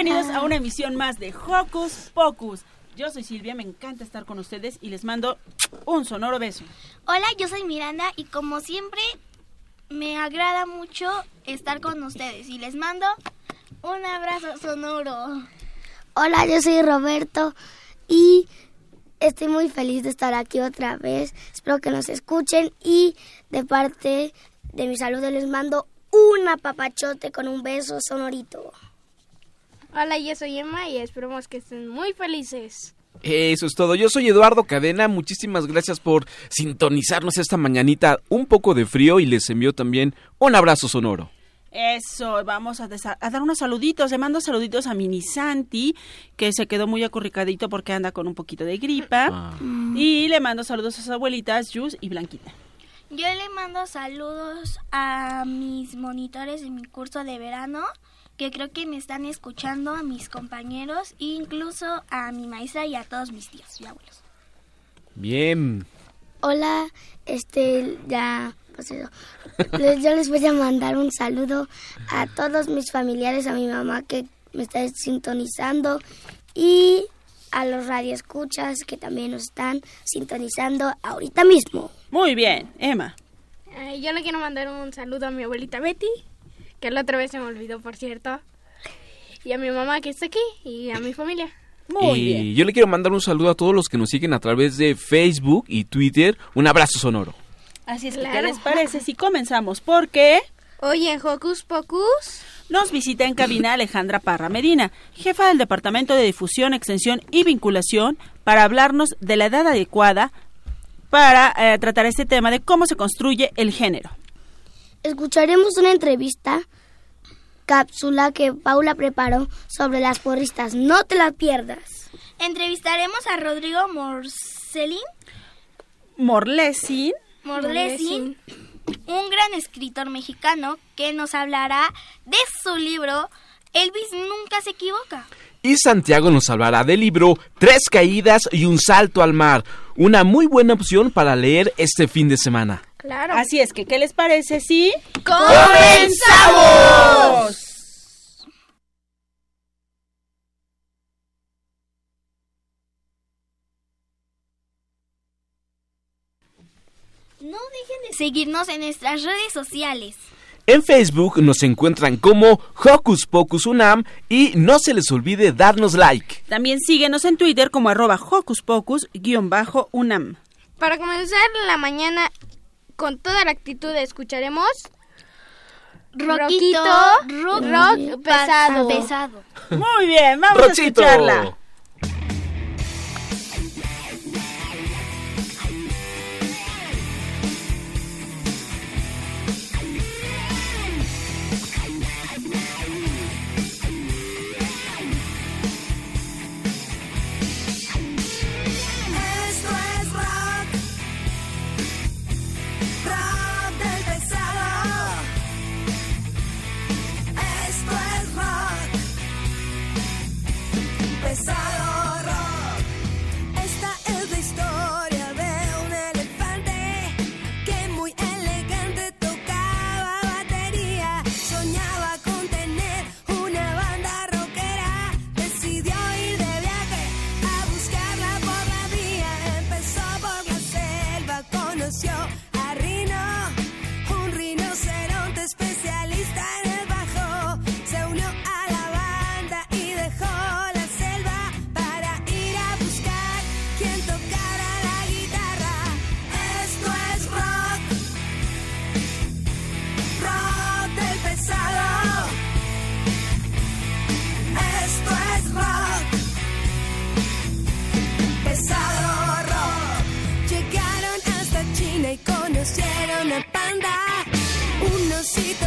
Bienvenidos a una emisión más de Hocus Pocus. Yo soy Silvia, me encanta estar con ustedes y les mando un sonoro beso. Hola, yo soy Miranda y como siempre me agrada mucho estar con ustedes y les mando un abrazo sonoro. Hola, yo soy Roberto y estoy muy feliz de estar aquí otra vez. Espero que nos escuchen y de parte de mi saludo les mando un apapachote con un beso sonorito. Hola, yo soy Emma y esperamos que estén muy felices. Eso es todo. Yo soy Eduardo Cadena. Muchísimas gracias por sintonizarnos esta mañanita. Un poco de frío y les envío también un abrazo sonoro. Eso, vamos a, a, dar unos saluditos. Le mando saluditos a Mini Santi, que se quedó muy acurricadito porque anda con un poquito de gripa. Ah. Y le mando saludos a sus abuelitas, Jus y Blanquita. Yo le mando saludos a mis monitores de mi curso de verano, que creo que me están escuchando, a mis compañeros, e incluso a mi maestra y a todos mis tíos y abuelos. Bien. Hola, este, ya, pues eso. Yo les voy a mandar un saludo a todos mis familiares, a mi mamá que me está sintonizando y a los radioescuchas que también nos están sintonizando ahorita mismo. Muy bien, Emma. Eh, yo le quiero mandar un saludo a mi abuelita Betty, que la otra vez se me olvidó, por cierto. Y a mi mamá que está aquí y a mi familia. Muy y bien. yo le quiero mandar un saludo a todos los que nos siguen a través de Facebook y Twitter. Un abrazo sonoro. Así es, claro. ¿qué les parece si comenzamos? Porque... Hoy en Hocus Pocus nos visita en cabina Alejandra Parra Medina, jefa del Departamento de Difusión, Extensión y Vinculación, para hablarnos de la edad adecuada para eh, tratar este tema de cómo se construye el género. Escucharemos una entrevista cápsula que Paula preparó sobre las porristas. No te la pierdas. Entrevistaremos a Rodrigo Morcelin. Morlesin. Morlesin. Un gran escritor mexicano que nos hablará de su libro Elvis nunca se equivoca. Y Santiago nos hablará del libro Tres caídas y un salto al mar, una muy buena opción para leer este fin de semana. Claro. Así es que, ¿qué les parece si comenzamos? No dejen de seguirnos en nuestras redes sociales. En Facebook nos encuentran como Hocus Pocus Unam y no se les olvide darnos like. También síguenos en Twitter como arroba Hocus Pocus-Unam. Para comenzar la mañana con toda la actitud escucharemos Rockito, rock, rock pesado. pesado. Muy bien, vamos a escucharla. me conocieron a panda, un osito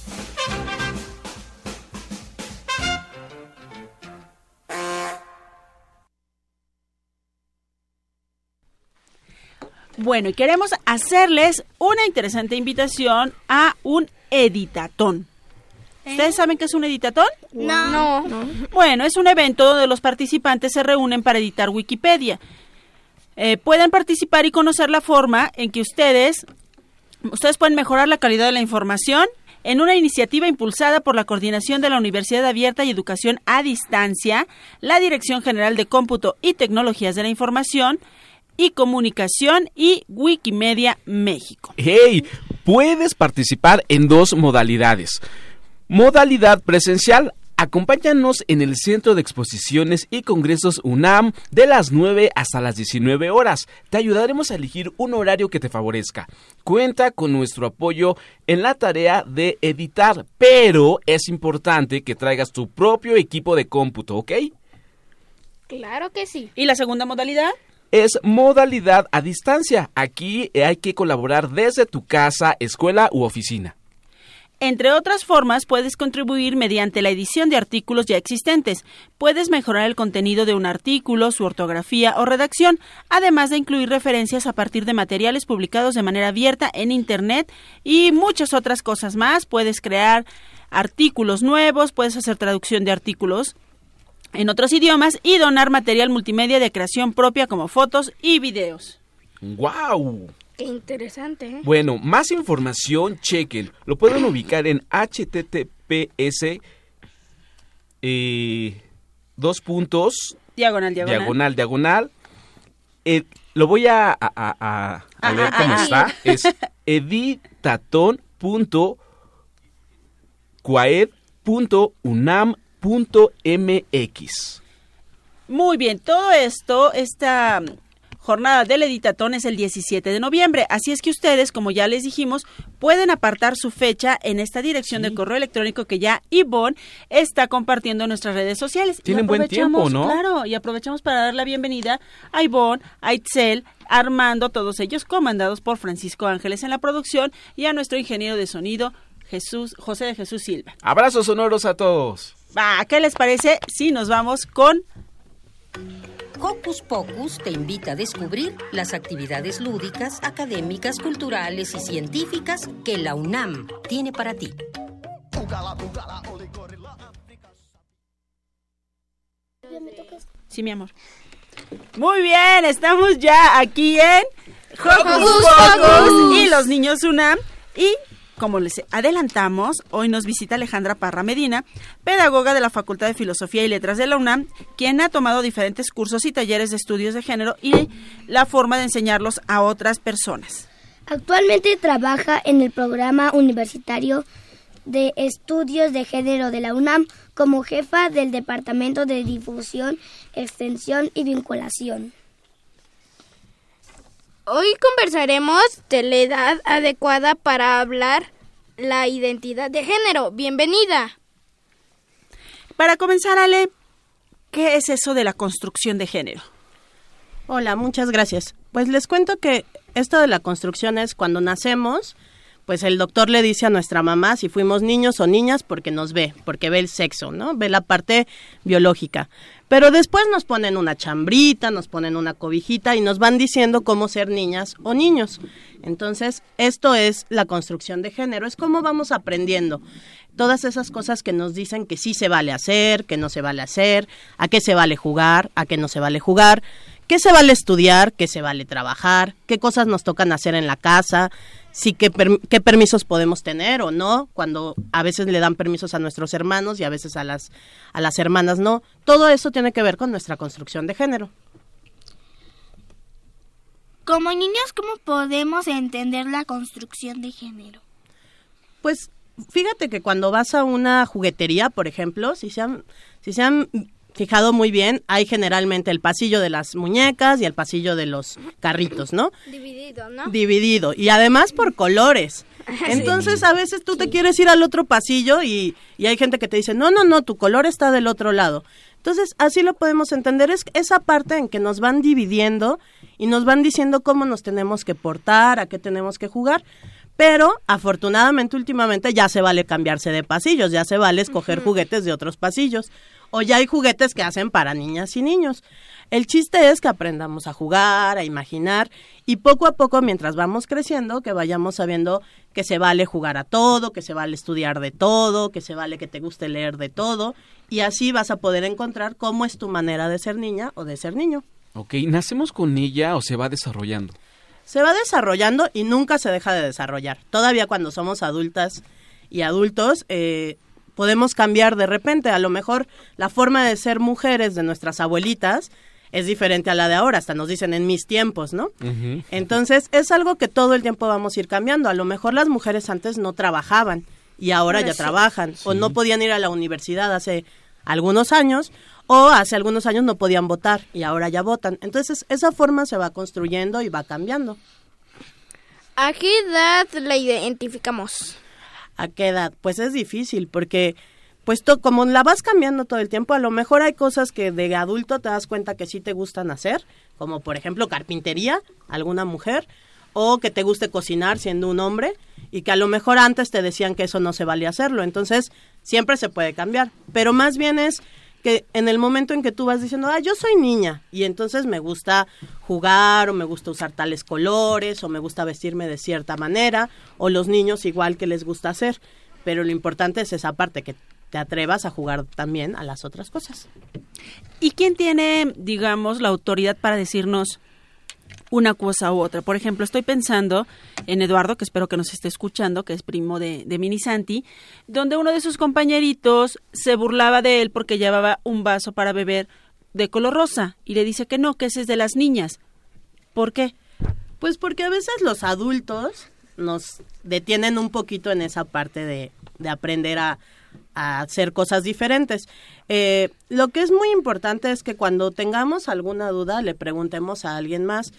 Bueno, y queremos hacerles una interesante invitación a un editatón. ¿Ustedes saben qué es un editatón? No. Bueno, es un evento donde los participantes se reúnen para editar Wikipedia. Eh, pueden participar y conocer la forma en que ustedes, ustedes pueden mejorar la calidad de la información en una iniciativa impulsada por la Coordinación de la Universidad Abierta y Educación a Distancia, la Dirección General de Cómputo y Tecnologías de la Información y Comunicación y Wikimedia México. ¡Hey! Puedes participar en dos modalidades. Modalidad presencial. Acompáñanos en el Centro de Exposiciones y Congresos UNAM de las 9 hasta las 19 horas. Te ayudaremos a elegir un horario que te favorezca. Cuenta con nuestro apoyo en la tarea de editar, pero es importante que traigas tu propio equipo de cómputo, ¿ok? Claro que sí. ¿Y la segunda modalidad? Es modalidad a distancia. Aquí hay que colaborar desde tu casa, escuela u oficina. Entre otras formas, puedes contribuir mediante la edición de artículos ya existentes. Puedes mejorar el contenido de un artículo, su ortografía o redacción, además de incluir referencias a partir de materiales publicados de manera abierta en Internet y muchas otras cosas más. Puedes crear artículos nuevos, puedes hacer traducción de artículos en otros idiomas y donar material multimedia de creación propia como fotos y videos. ¡Wow! Qué interesante, ¿eh? Bueno, más información, chequen. Lo pueden ubicar en https eh, dos puntos Diagonal, diagonal. diagonal diagonal. Eh, lo voy a, a, a- a- a ver cómo está. Es editaton.coaed.unam.mx. Muy bien, todo esto, esta jornada del editatón es el 17 de noviembre. Así es que ustedes, como ya les dijimos, pueden apartar su fecha en esta dirección de correo electrónico que ya Ivonne está compartiendo en nuestras redes sociales. Tienen buen tiempo, ¿no? Claro, y aprovechamos para dar la bienvenida a Ivonne, a Itzel, Armando, todos ellos comandados por Francisco Ángeles en la producción y a nuestro ingeniero de sonido, Jesús, José de Jesús Silva. Abrazos sonoros a todos. Va, ¿qué les parece si nos vamos con Hocus Pocus te invita a descubrir las actividades lúdicas, académicas, culturales y científicas que la UNAM tiene para ti. Sí, mi amor. Muy bien, estamos ya aquí en Hocus Pocus y los niños UNAM. Y como les adelantamos, hoy nos visita Alejandra Parra Medina, pedagoga de la Facultad de Filosofía y Letras de la UNAM, quien ha tomado diferentes cursos y talleres de estudios de género y la forma de enseñarlos a otras personas. Actualmente trabaja en el programa universitario de estudios de género de la UNAM como jefa del Departamento de Difusión, Extensión y Vinculación. Hoy conversaremos de la edad adecuada para hablar la identidad de género. Bienvenida. Para comenzar, Ale, ¿qué es eso de la construcción de género? Hola, muchas gracias. Pues les cuento que esto de la construcción es cuando nacemos, pues el doctor le dice a nuestra mamá si fuimos niños o niñas porque nos ve, porque ve el sexo, ¿no? Ve la parte biológica. Pero después nos ponen una chambrita, nos ponen una cobijita y nos van diciendo cómo ser niñas o niños. Entonces, esto es la construcción de género, es cómo vamos aprendiendo todas esas cosas que nos dicen que sí se vale hacer, que no se vale hacer, a qué se vale jugar, a qué no se vale jugar, qué se vale estudiar, qué se vale trabajar, qué cosas nos tocan hacer en la casa, sí qué, per- qué permisos podemos tener o no, cuando a veces le dan permisos a nuestros hermanos y a veces a las, a las hermanas no. Todo eso tiene que ver con nuestra construcción de género. Como niños, ¿cómo podemos entender la construcción de género? Pues fíjate que cuando vas a una juguetería, por ejemplo, si se han, si se han fijado muy bien, hay generalmente el pasillo de las muñecas y el pasillo de los carritos, ¿no? Dividido, ¿no? Dividido. Y además por colores. Entonces a veces tú te quieres ir al otro pasillo y, y hay gente que te dice, no, no, no, tu color está del otro lado. Entonces así lo podemos entender, es esa parte en que nos van dividiendo y nos van diciendo cómo nos tenemos que portar, a qué tenemos que jugar. Pero afortunadamente últimamente ya se vale cambiarse de pasillos, ya se vale escoger juguetes de otros pasillos. O ya hay juguetes que hacen para niñas y niños. El chiste es que aprendamos a jugar, a imaginar y poco a poco mientras vamos creciendo que vayamos sabiendo que se vale jugar a todo, que se vale estudiar de todo, que se vale que te guste leer de todo y así vas a poder encontrar cómo es tu manera de ser niña o de ser niño. Ok, ¿nacemos con ella o se va desarrollando? se va desarrollando y nunca se deja de desarrollar. Todavía cuando somos adultas y adultos, eh, podemos cambiar de repente. A lo mejor la forma de ser mujeres de nuestras abuelitas es diferente a la de ahora, hasta nos dicen en mis tiempos, ¿no? Entonces es algo que todo el tiempo vamos a ir cambiando. A lo mejor las mujeres antes no trabajaban y ahora Ahora ya sí. trabajan o no podían ir a la universidad hace algunos años o hace algunos años no podían votar y ahora ya votan. Entonces esa forma se va construyendo y va cambiando. ¿A qué edad la identificamos? ¿A qué edad? Pues es difícil porque pues to- como la vas cambiando todo el tiempo, a lo mejor hay cosas que de adulto te das cuenta que sí te gustan hacer, como por ejemplo carpintería, alguna mujer, o que te guste cocinar siendo un hombre, y que a lo mejor antes te decían que eso no se valía hacerlo, entonces siempre se puede cambiar, pero más bien es que en el momento en que tú vas diciendo, ah, yo soy niña, y entonces me gusta jugar, o me gusta usar tales colores, o me gusta vestirme de cierta manera, o los niños igual que les gusta hacer, pero lo importante es esa parte, que te atrevas a jugar también a las otras cosas. ¿Y quién tiene, digamos, la autoridad para decirnos una cosa u otra? Por ejemplo, estoy pensando en Eduardo, que espero que nos esté escuchando, que es primo de, de Mini Santi, donde uno de sus compañeritos se burlaba de él porque llevaba un vaso para beber de color rosa y le dice que no, que ese es de las niñas. ¿Por qué? Pues porque a veces los adultos nos detienen un poquito en esa parte de, de aprender a, hacer cosas diferentes. Eh, lo que es muy importante es que cuando tengamos alguna duda le preguntemos a alguien más.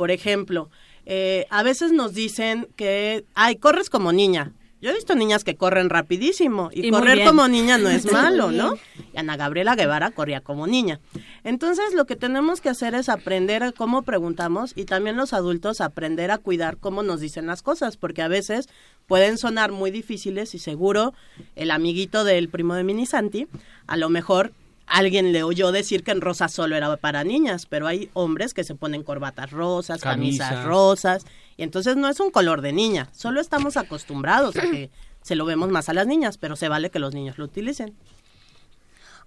Por ejemplo, eh, a veces nos dicen que, ay, corres como niña. Yo he visto niñas que corren rapidísimo y, correr como niña no es malo, ¿no? Y Ana Gabriela Guevara corría como niña. Entonces lo que tenemos que hacer es aprender a cómo preguntamos y también los adultos aprender a cuidar cómo nos dicen las cosas, porque a veces pueden sonar muy difíciles y seguro el amiguito del primo de Minisanti, a lo mejor alguien le oyó decir que en rosa solo era para niñas, pero hay hombres que se ponen corbatas rosas, camisas Camisas. rosas, y entonces no es un color de niña, solo estamos acostumbrados a que se lo vemos más a las niñas, pero se vale que los niños lo utilicen.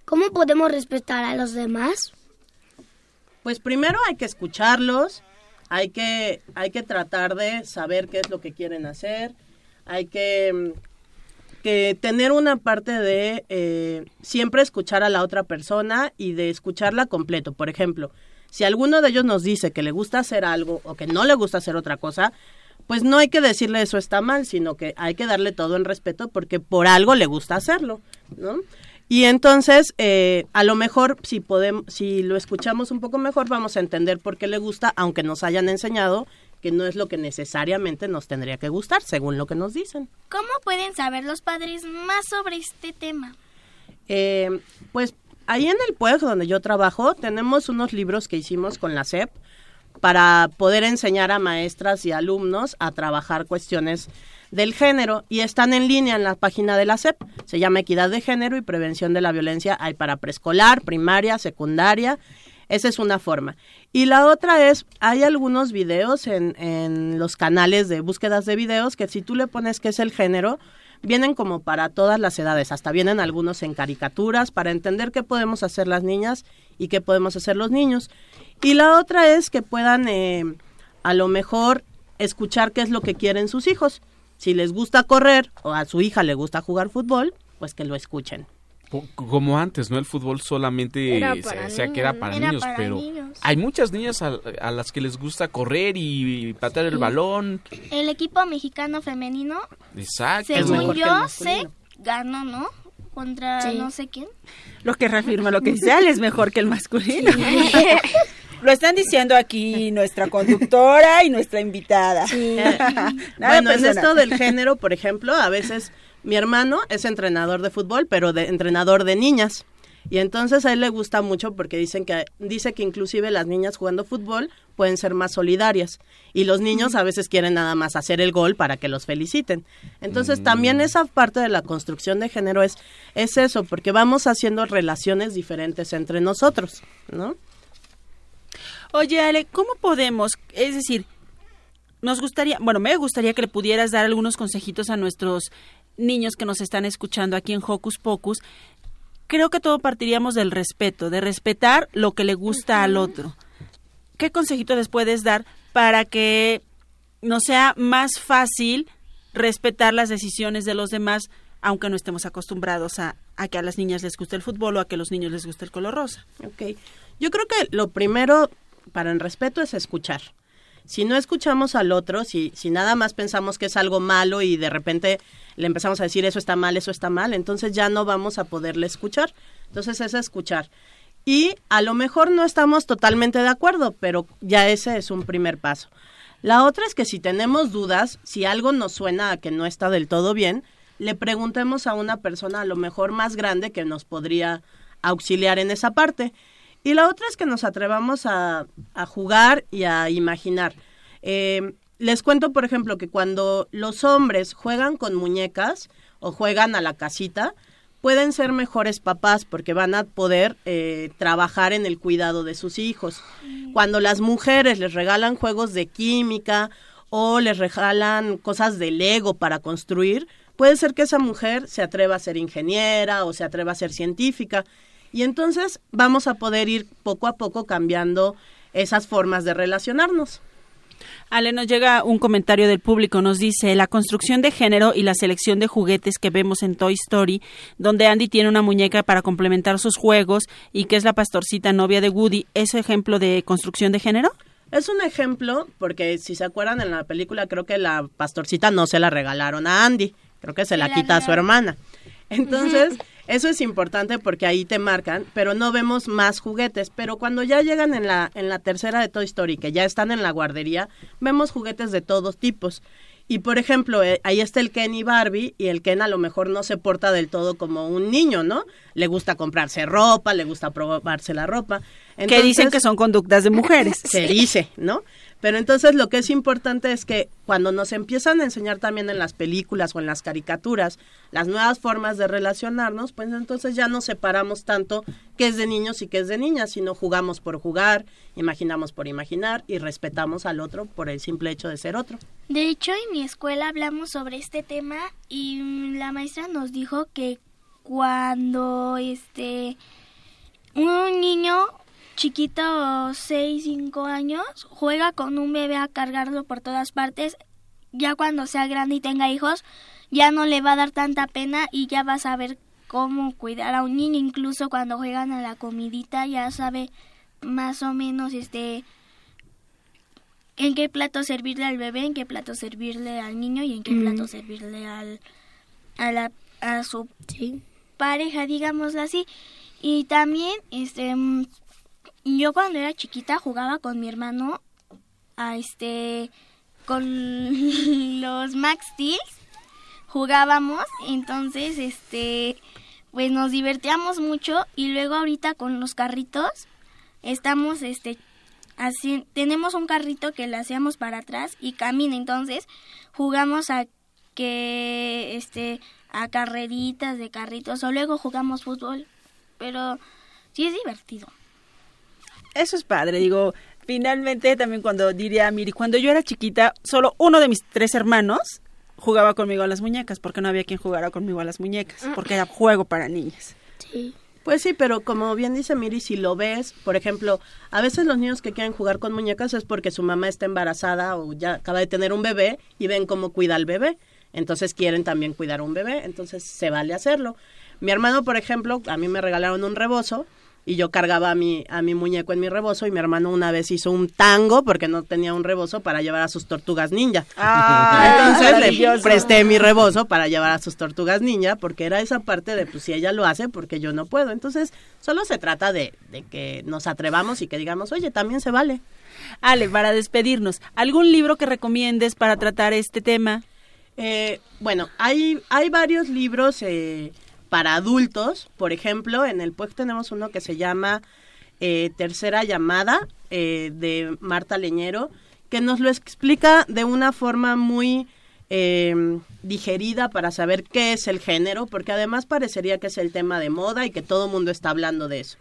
¿Cómo podemos respetar a los demás? Pues primero hay que escucharlos, hay que, hay que tratar de saber qué es lo que quieren hacer, hay que, mm, que tener una parte de eh, siempre escuchar a la otra persona y de escucharla completo. Por ejemplo, si alguno de ellos nos dice que le gusta hacer algo o que no le gusta hacer otra cosa, pues no hay que decirle eso está mal, sino que hay que darle todo en respeto porque por algo le gusta hacerlo, ¿no? Y entonces, eh, a lo mejor, si podemos, si lo escuchamos un poco mejor, vamos a entender por qué le gusta, aunque nos hayan enseñado que no es lo que necesariamente nos tendría que gustar, según lo que nos dicen. ¿Cómo pueden saber los padres más sobre este tema? Eh, pues ahí en el pueblo donde yo trabajo tenemos unos libros que hicimos con la SEP para poder enseñar a maestras y alumnos a trabajar cuestiones del género y están en línea en la página de la SEP. Se llama Equidad de Género y Prevención de la Violencia. Hay para preescolar, primaria, secundaria. Esa es una forma. Y la otra es, hay algunos videos en, en los canales de búsquedas de videos que si tú le pones qué es el género, vienen como para todas las edades, hasta vienen algunos en caricaturas para entender qué podemos hacer las niñas y qué podemos hacer los niños. Y la otra es que puedan eh, a lo mejor escuchar qué es lo que quieren sus hijos. Si les gusta correr o a su hija le gusta jugar fútbol, pues que lo escuchen. Co- Como antes, ¿no? El fútbol solamente se decía que era para era niños, para pero niños. hay muchas niñas a, a las que les gusta correr y patear el balón. El equipo mexicano femenino, Exacto. según mejor que el yo sé, ganó, ¿no? Contra Sí. no sé quién. Lo que reafirma lo que dice Ale es mejor que el masculino. Lo están diciendo aquí nuestra conductora y nuestra invitada. Nada bueno, en personal. esto del género, por ejemplo, a veces mi hermano es entrenador de fútbol, pero de entrenador de niñas. Y entonces a él le gusta mucho porque dicen que dice que inclusive las niñas jugando fútbol pueden ser más solidarias y los niños a veces quieren nada más hacer el gol para que los feliciten. Entonces también esa parte de la construcción de género es es eso, porque vamos haciendo relaciones diferentes entre nosotros, ¿no? Oye, Ale, ¿cómo podemos, es decir, nos gustaría, bueno, me gustaría que le pudieras dar algunos consejitos a nuestros niños que nos están escuchando aquí en Hocus Pocus. Creo que todo partiríamos del respeto, de respetar lo que le gusta al otro. ¿Qué consejito les puedes dar para que nos sea más fácil respetar las decisiones de los demás, aunque no estemos acostumbrados a, a que a las niñas les guste el fútbol o a que a los niños les guste el color rosa? Ok. Yo creo que lo primero para el respeto es escuchar. Si no escuchamos al otro, si, si nada más pensamos que es algo malo y de repente le empezamos a decir eso está mal, eso está mal, entonces ya no vamos a poderle escuchar. Entonces es escuchar. Y a lo mejor no estamos totalmente de acuerdo, pero ya ese es un primer paso. La otra es que si tenemos dudas, si algo nos suena a que no está del todo bien, le preguntemos a una persona a lo mejor más grande que nos podría auxiliar en esa parte. Y la otra es que nos atrevamos a, a jugar y a imaginar. Eh, les cuento, por ejemplo, que cuando los hombres juegan con muñecas o juegan a la casita, pueden ser mejores papás porque van a poder eh, trabajar en el cuidado de sus hijos. Cuando las mujeres les regalan juegos de química o les regalan cosas de Lego para construir, puede ser que esa mujer se atreva a ser ingeniera o se atreva a ser científica. Y entonces vamos a poder ir poco a poco cambiando esas formas de relacionarnos. Ale, nos llega un comentario del público, nos dice, la construcción de género y la selección de juguetes que vemos en Toy Story, donde Andy tiene una muñeca para complementar sus juegos y que es la pastorcita novia de Woody, ¿es ejemplo de construcción de género? Es un ejemplo, porque si se acuerdan en la película, creo que la pastorcita no se la regalaron a Andy, creo que se la la quita a su hermana. Entonces, eso es importante porque ahí te marcan, pero no vemos más juguetes. Pero cuando ya llegan en la, en la tercera de Toy Story, que ya están en la guardería, vemos juguetes de todos tipos. Y por ejemplo, eh, ahí está el Ken y Barbie, y el Ken a lo mejor no se porta del todo como un niño, ¿no? Le gusta comprarse ropa, le gusta probarse la ropa. que dicen que son conductas de mujeres. se dice, ¿no? Pero entonces lo que es importante es que cuando nos empiezan a enseñar también en las películas o en las caricaturas las nuevas formas de relacionarnos, pues entonces ya no separamos tanto qué es de niños y qué es de niñas, sino jugamos por jugar, imaginamos por imaginar y respetamos al otro por el simple hecho de ser otro. De hecho, en mi escuela hablamos sobre este tema y la maestra nos dijo que cuando este un niño chiquito, 6, 5 años, juega con un bebé a cargarlo por todas partes, ya cuando sea grande y tenga hijos, ya no le va a dar tanta pena y ya va a saber cómo cuidar a un niño, incluso cuando juegan a la comidita ya sabe más o menos este en qué plato servirle al bebé, en qué plato servirle al niño y en qué Mm. plato servirle al a la a su pareja, digámoslo así. Y también este mm, yo cuando era chiquita jugaba con mi hermano a este con los Max Steel. Jugábamos, entonces este pues nos divertíamos mucho y luego ahorita con los carritos estamos este así tenemos un carrito que le hacíamos para atrás y camina entonces jugamos a que este a carreritas de carritos o luego jugamos fútbol pero sí es divertido Eso es padre, digo, finalmente también cuando diría Miri, cuando yo era chiquita, solo uno de mis tres hermanos jugaba conmigo a las muñecas, porque no había quien jugara conmigo a las muñecas, porque era juego para niñas. Pues sí, pero como bien dice Miri, si lo ves, por ejemplo, a veces los niños que quieren jugar con muñecas es porque su mamá está embarazada o ya acaba de tener un bebé y ven cómo cuida al bebé. Entonces quieren también cuidar a un bebé, entonces se vale hacerlo. Mi hermano, por ejemplo, a mí me regalaron un rebozo y yo cargaba a mi, a mi muñeco en mi rebozo y mi hermano una vez hizo un tango porque no tenía un rebozo para llevar a sus tortugas ninja. Ah, Entonces le presté mi rebozo para llevar a sus tortugas ninja porque era esa parte de pues si ella lo hace porque yo no puedo. Entonces solo se trata de, de que nos atrevamos y que digamos, oye, también se vale. Ale, para despedirnos, ¿algún libro que recomiendes para tratar este tema? Eh, bueno, hay, hay varios libros eh, para adultos. Por ejemplo, en el PUEC tenemos uno que se llama eh, Tercera Llamada eh, de Marta Leñero, que nos lo explica de una forma muy eh, digerida para saber qué es el género, porque además parecería que es el tema de moda y que todo el mundo está hablando de eso.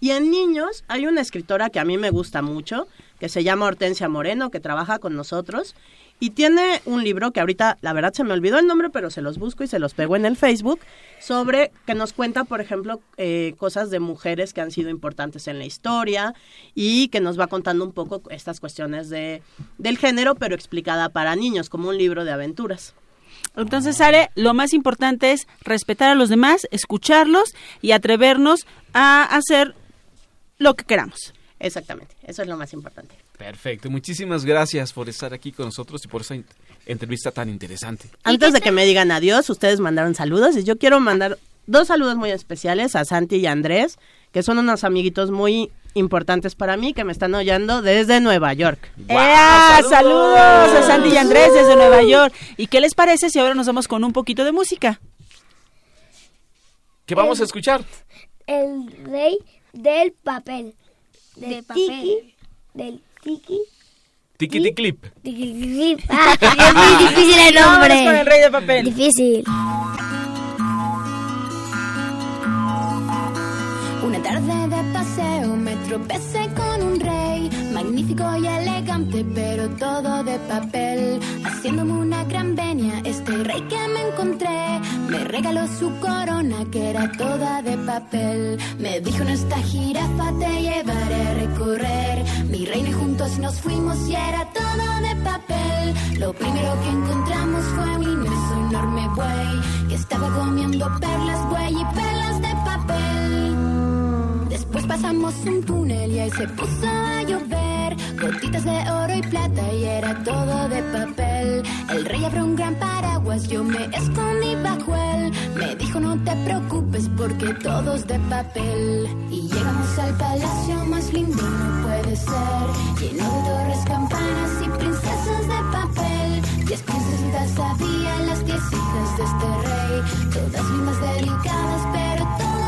Y en niños hay una escritora que a mí me gusta mucho, que se llama Hortensia Moreno, que trabaja con nosotros, y tiene un libro que ahorita, la verdad se me olvidó el nombre, pero se los busco y se los pego en el Facebook, sobre que nos cuenta, por ejemplo, eh, cosas de mujeres que han sido importantes en la historia y que nos va contando un poco estas cuestiones de, del género, pero explicada para niños, como un libro de aventuras. Entonces, Ale, lo más importante es respetar a los demás, escucharlos y atrevernos a hacer lo que queramos. Exactamente, eso es lo más importante. Perfecto, muchísimas gracias por estar aquí con nosotros y por esa in- entrevista tan interesante. Antes de que me digan adiós, ustedes mandaron saludos y yo quiero mandar dos saludos muy especiales a Santi y a Andrés, que son unos amiguitos muy importantes para mí que me están oyendo desde Nueva York. ¡Ea! ¡Saludos! a Sandy y Andrés desde Nueva York. ¿Y qué les parece si ahora nos vamos con un poquito de música? ¿Qué vamos a escuchar? El rey del papel. De Del papel. tiki. Del tiki. Tiki Clip. Tiki, tiki. Ah, es muy difícil el nombre. con el rey de papel. Difícil. Una tarde de paseo me tropecé con un rey, magnífico y elegante, pero todo de papel. Haciéndome una gran venia, este rey que me encontré me regaló su corona que era toda de papel. Me dijo en esta jirafa te llevaré a recorrer mi reino y juntos nos fuimos y era todo de papel. Lo primero que encontramos fue un inmenso enorme buey que estaba comiendo perlas buey y perlas de papel. Después pasamos un túnel y ahí se puso a llover gotitas de oro y plata y era todo de papel. El rey abrió un gran paraguas, yo me escondí bajo él. Me dijo no te preocupes porque todo es de papel. Y llegamos al palacio más lindo, no puede ser. Lleno de torres, campanas y princesas de papel. Diez princesitas había, las diez hijas de este rey. Todas lindas, delicadas, pero todas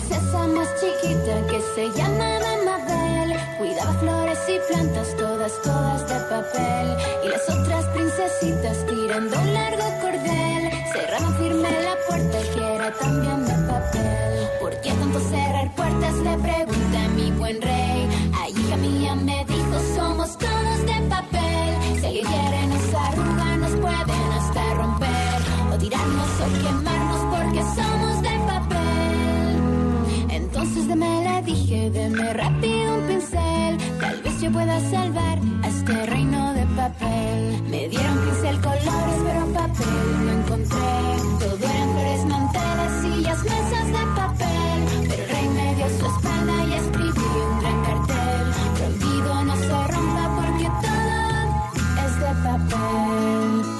princesa más chiquita que se llamaba Mabel Cuidaba flores y plantas, todas, todas de papel. Y las otras princesitas tirando un largo cordel. Cerraban firme la puerta que era también de papel. ¿Por qué tanto cerrar puertas? Le pregunté a mi buen rey. Allí hija mía me dijo somos todos de papel. Si alguien quiere nos arruga nos pueden hasta romper. O tirarnos o quemarnos porque somos entonces deme le dije, deme rápido un pincel. Tal vez yo pueda salvar a este reino de papel. Me dieron pincel colores, pero papel no encontré. Todo eran flores, mantelas, sillas, mesas de papel. Pero el rey me dio su espada y escribí un gran cartel. Prohibido no se rompa porque todo es de papel.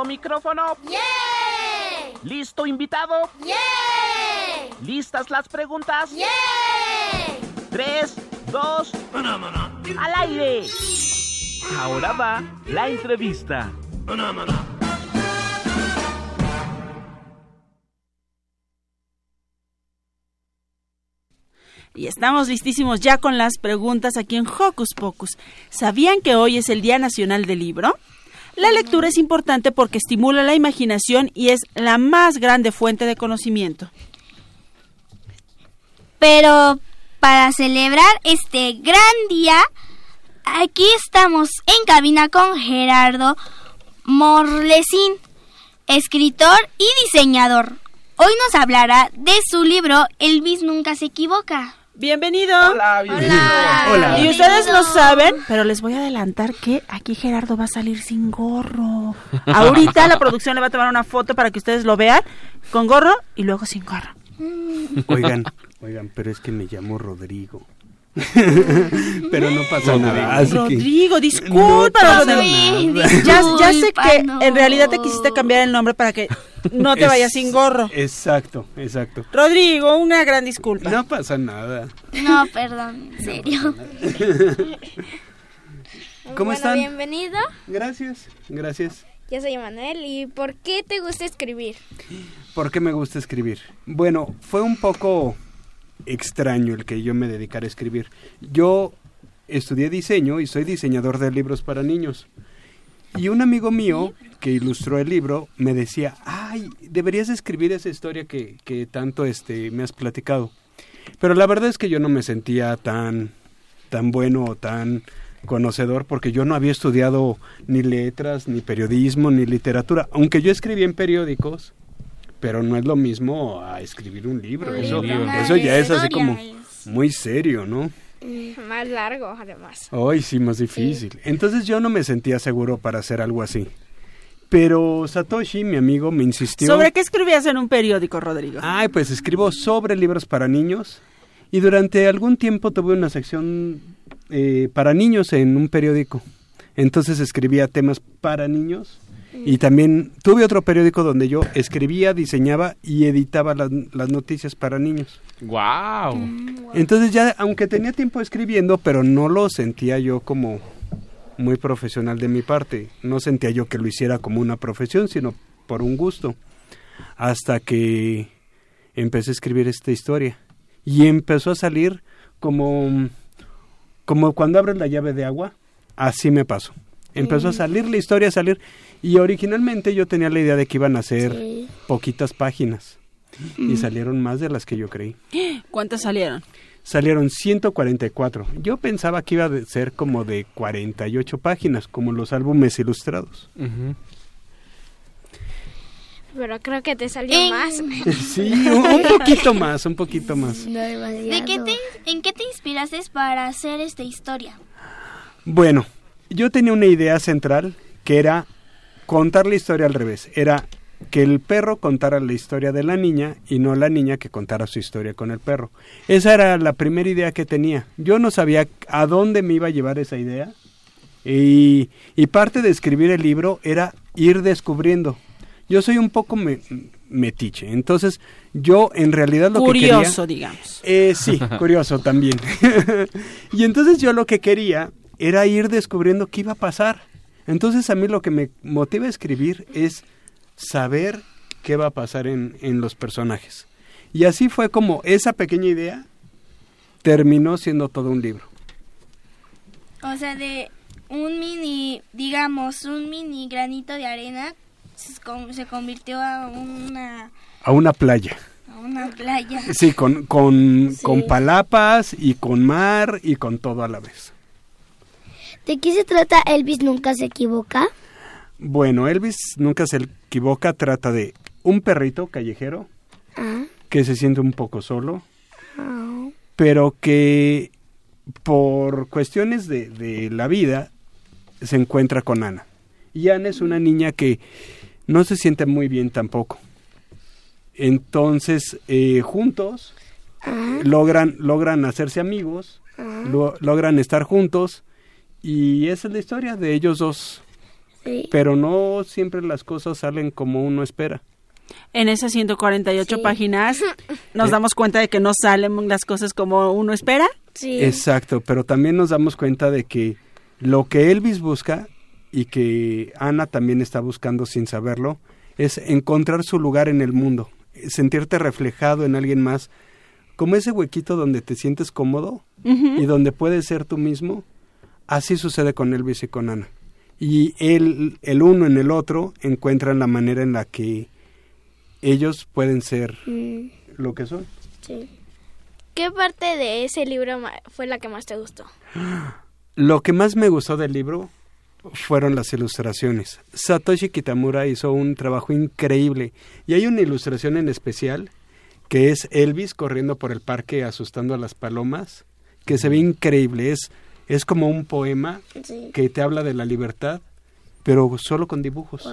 ¿Listo micrófono? ¿Listo invitado? ¿Listas las preguntas? Tres, dos, al aire. Ahora va la entrevista. Y estamos listísimos ya con las preguntas aquí en Hocus Pocus. ¿Sabían que hoy es el Día Nacional del Libro? La lectura es importante porque estimula la imaginación y es la más grande fuente de conocimiento. Pero para celebrar este gran día, aquí estamos en cabina con Gerardo Morlesín, escritor y diseñador. Hoy nos hablará de su libro Elvis nunca se equivoca. Bienvenido. Hola, bienvenido. Hola. Y ustedes lo saben, pero les voy a adelantar que aquí Gerardo va a salir sin gorro. Ahorita la producción le va a tomar una foto para que ustedes lo vean con gorro y luego sin gorro. Oigan, oigan, pero es que me llamo Rodrigo. pero no pasa nada. así que- Rodrigo, disculpa, No Rodrigo. nada. Ya, ya sé que en realidad te quisiste cambiar el nombre para que no te Es- vayas sin gorro. Exacto, exacto. Rodrigo, una gran disculpa. No pasa nada. No, perdón, en serio. ¿Cómo bueno, están? bienvenido. Gracias, gracias. Yo soy Manuel. ¿Y por qué te gusta escribir? ¿Por qué me gusta escribir? Bueno, fue un poco extraño el que yo me dedicara a escribir. Yo estudié diseño y soy diseñador de libros para niños. Y un amigo mío que ilustró el libro me decía, ay, deberías escribir esa historia que, que tanto este, me has platicado. Pero la verdad es que yo no me sentía tan, tan bueno o tan conocedor porque yo no había estudiado ni letras, ni periodismo, ni literatura. Aunque yo escribí en periódicos, pero no es lo mismo a escribir un libro. Un Eso, libro. eso ya es así como muy serio, ¿no? Más largo, además. Hoy sí, más difícil. Entonces yo no me sentía seguro para hacer algo así. Pero Satoshi, mi amigo, me insistió. ¿Sobre qué escribías en un periódico, Rodrigo? Ay, pues escribo sobre libros para niños. Y durante algún tiempo tuve una sección eh, para niños en un periódico. Entonces escribía temas para niños. Y también tuve otro periódico donde yo escribía, diseñaba y editaba las, las noticias para niños. ¡Wow! Entonces ya, aunque tenía tiempo escribiendo, pero no lo sentía yo como muy profesional de mi parte. No sentía yo que lo hiciera como una profesión, sino por un gusto. hasta que empecé a escribir esta historia. Y empezó a salir como, como cuando abres la llave de agua, así me pasó. Empezó a Mm. salir la historia, a salir. Y originalmente yo tenía la idea de que iban a ser Sí. poquitas páginas. Y Mm. salieron más de las que yo creí. ¿Cuántas salieron? Salieron 144. Yo pensaba que iba a ser como de 48 páginas, como los álbumes ilustrados. Pero creo que te salió En- más. Sí, un, un poquito más, un poquito más. ¿De qué te, ¿En qué te inspiraste para hacer esta historia? Bueno, yo tenía una idea central que era contar la historia al revés. Era que el perro contara la historia de la niña y no la niña que contara su historia con el perro. Esa era la primera idea que tenía. Yo no sabía a dónde me iba a llevar esa idea. Y, y parte de escribir el libro era ir descubriendo. Yo soy un poco me- metiche, entonces yo en realidad lo que Curioso, quería... digamos. Eh, sí, curioso también. y entonces yo lo que quería era ir descubriendo qué iba a pasar. Entonces a mí lo que me motiva a escribir es saber qué va a pasar en, en los personajes. Y así fue como esa pequeña idea terminó siendo todo un libro. O sea, de un mini, digamos, un mini granito de arena se, con- se convirtió a una, A una playa. a una playa. Sí, con, con, Sí. con palapas y con mar y con todo a la vez. ¿De qué se trata Elvis nunca se equivoca? Bueno, Elvis nunca se equivoca, trata de un perrito callejero Ah, que se siente un poco solo, ah, pero que por cuestiones de, de la vida se encuentra con Ana. Y Ana es una niña que no se siente muy bien tampoco. Entonces, eh, juntos ah, logran, logran hacerse amigos, ah, lo- logran estar juntos y esa es la historia de ellos dos. sí. Pero no siempre las cosas salen como uno espera. En esas 148 Sí. páginas nos Eh. damos cuenta de que no salen las cosas como uno espera. Sí. Exacto, pero también nos damos cuenta de que lo que Elvis busca y que Ana también está buscando sin saberlo es encontrar su lugar en el mundo, sentirte reflejado en alguien más, como ese huequito donde te sientes cómodo y donde puedes ser tú mismo. Así sucede con Elvis y con Ana. Y él, el uno en el otro encuentran la manera en la que ellos pueden ser Mm, lo que son. sí. ¿Qué parte de ese libro fue la que más te gustó? Lo que más me gustó del libro fueron las ilustraciones. Satoshi Kitamura hizo un trabajo increíble y hay una ilustración en especial que es Elvis corriendo por el parque asustando a las palomas, que se ve increíble, es es como un poema Sí. que te habla de la libertad, pero solo con dibujos.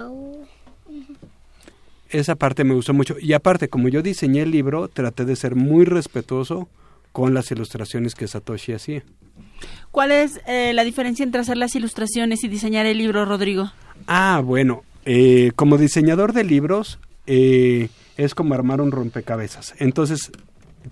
Esa parte me gustó mucho y aparte como yo diseñé el libro, traté de ser muy respetuoso con las ilustraciones que Satoshi hacía. ¿Cuál es eh, la diferencia entre hacer las ilustraciones y diseñar el libro, Rodrigo? Ah, bueno, eh, como diseñador de libros eh, es como armar un rompecabezas. Entonces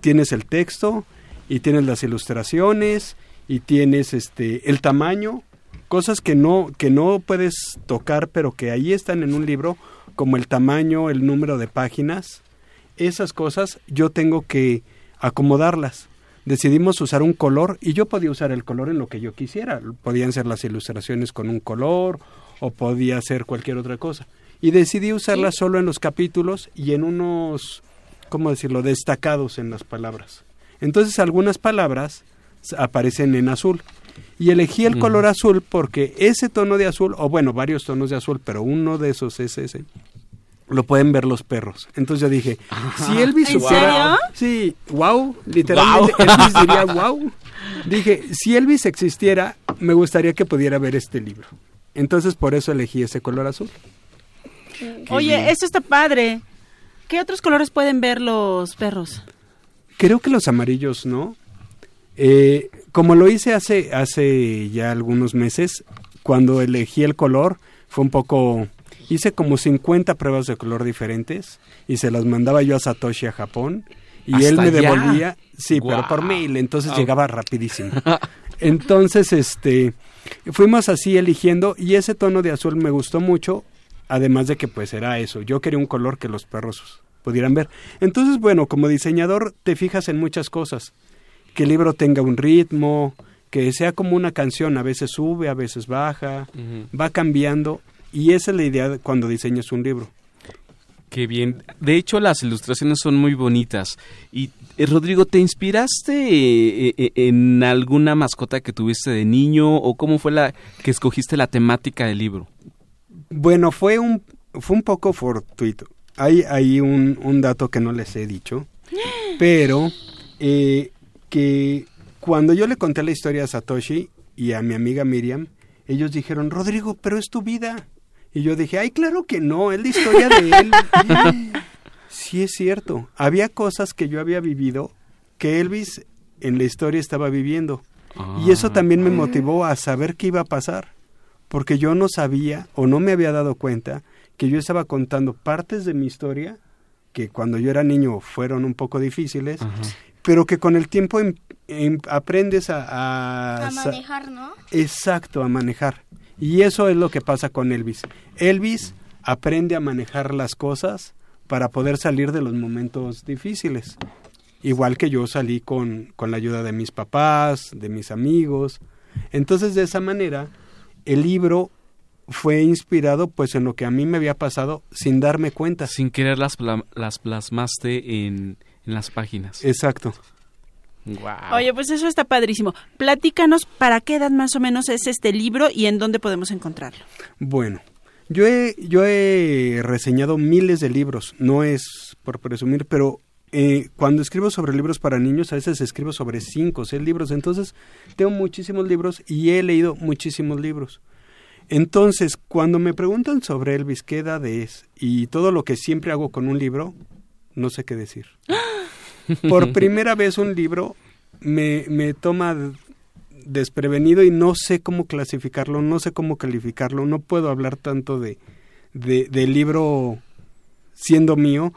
tienes el texto y tienes las ilustraciones y tienes este el tamaño, cosas que no que no puedes tocar, pero que ahí están en un libro, como el tamaño, el número de páginas. Esas cosas yo tengo que acomodarlas. Decidimos usar un color y yo podía usar el color en lo que yo quisiera. Podían ser las ilustraciones con un color o podía ser cualquier otra cosa. Y decidí usarlas solo en los capítulos y en unos, ¿cómo decirlo?, destacados en las palabras. Entonces algunas palabras aparecen en azul. Y elegí el color azul porque ese tono de azul, o bueno, varios tonos de azul, pero uno de esos es ese, lo pueden ver los perros. Entonces yo dije, si Elvis ¿En supiera... serio? Sí, wow, literalmente Elvis diría wow. Dije, si Elvis existiera, me gustaría que pudiera ver este libro. Entonces por eso elegí ese color azul. Oye, esto está padre. ¿Qué otros colores pueden ver los perros? Creo que los amarillos no. Eh, como lo hice hace, hace ya algunos meses, cuando elegí el color, fue un poco... Hice como 50 pruebas de color diferentes y se las mandaba yo a Satoshi a Japón y él ¿Hasta me allá? devolvía, sí, pero por mail, entonces llegaba rapidísimo. Entonces, este, fuimos así eligiendo y ese tono de azul me gustó mucho Además de que pues era eso, yo quería un color que los perros pudieran ver. Entonces, bueno, como diseñador te fijas en muchas cosas. Que el libro tenga un ritmo, que sea como una canción, a veces sube, a veces baja, va cambiando y esa es la idea de cuando diseñas un libro. Qué bien. De hecho, las ilustraciones son muy bonitas. Y eh, Rodrigo, ¿te inspiraste eh, eh, en alguna mascota que tuviste de niño o cómo fue la que escogiste la temática del libro? Bueno, fue un, fue un poco fortuito. Hay, hay un, un dato que no les he dicho, pero eh, que cuando yo le conté la historia a Satoshi y a mi amiga Miriam, ellos dijeron, Rodrigo, pero es tu vida. Y yo dije, ay, claro que no, es la historia de él. sí es cierto, había cosas que yo había vivido que Elvis en la historia estaba viviendo. Y eso también me motivó a saber qué iba a pasar, porque yo no sabía o no me había dado cuenta que yo estaba contando partes de mi historia que cuando yo era niño fueron un poco difíciles, pero que con el tiempo em- em- aprendes a, a A manejar, ¿no? Exacto, a manejar. Y eso es lo que pasa con Elvis. Elvis aprende a manejar las cosas para poder salir de los momentos difíciles. Igual que yo salí con, con la ayuda de mis papás, de mis amigos. Entonces, de esa manera, el libro fue inspirado pues en lo que a mí me había pasado sin darme cuenta. Sin querer las, pla- las plasmaste en, en las páginas. Exacto. Guau. Oye, pues eso está padrísimo. Platícanos para qué edad más o menos es este libro y en dónde podemos encontrarlo. Bueno, yo he, yo he reseñado miles de libros, no es por presumir, pero eh, cuando escribo sobre libros para niños, a veces escribo sobre cinco o seis libros, entonces tengo muchísimos libros y he leído muchísimos libros. Entonces, cuando me preguntan sobre Elvis, qué edad es y todo lo que siempre hago con un libro, no sé qué decir. Por primera vez un libro me, me toma desprevenido y no sé cómo clasificarlo, no sé cómo calificarlo, no puedo hablar tanto de, de del libro siendo mío.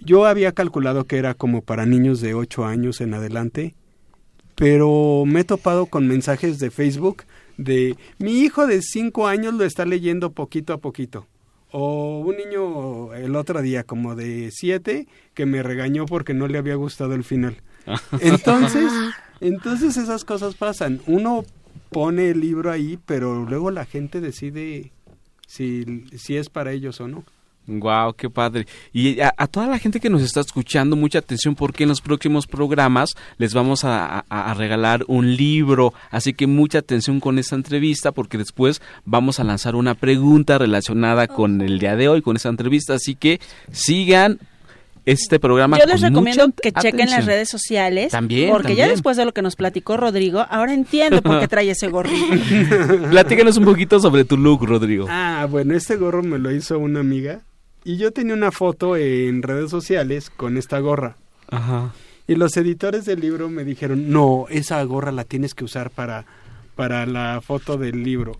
Yo había calculado que era como para niños de 8 años en adelante, pero me he topado con mensajes de Facebook de mi hijo de 5 años lo está leyendo poquito a poquito. O un niño el otro día como de 7 que me regañó porque no le había gustado el final. Entonces, entonces esas cosas pasan. Uno pone el libro ahí, pero luego la gente decide si, si es para ellos o no. Wow, qué padre. Y a, a toda la gente que nos está escuchando, mucha atención porque en los próximos programas les vamos a, a- a regalar un libro. Así que mucha atención con esta entrevista porque después vamos a lanzar una pregunta relacionada con el día de hoy, con esta entrevista. Así que sigan este programa. Yo les con recomiendo mucha que chequen las redes sociales. También, Porque ya después de lo que nos platicó Rodrigo, ahora entiendo por qué trae ese gorrito. Platícanos un poquito sobre tu look, Rodrigo. Ah, bueno, este gorro me lo hizo una amiga y yo tenía una foto en redes sociales con esta gorra. Ajá. Y los editores del libro me dijeron, no, esa gorra la tienes que usar para, para la foto del libro.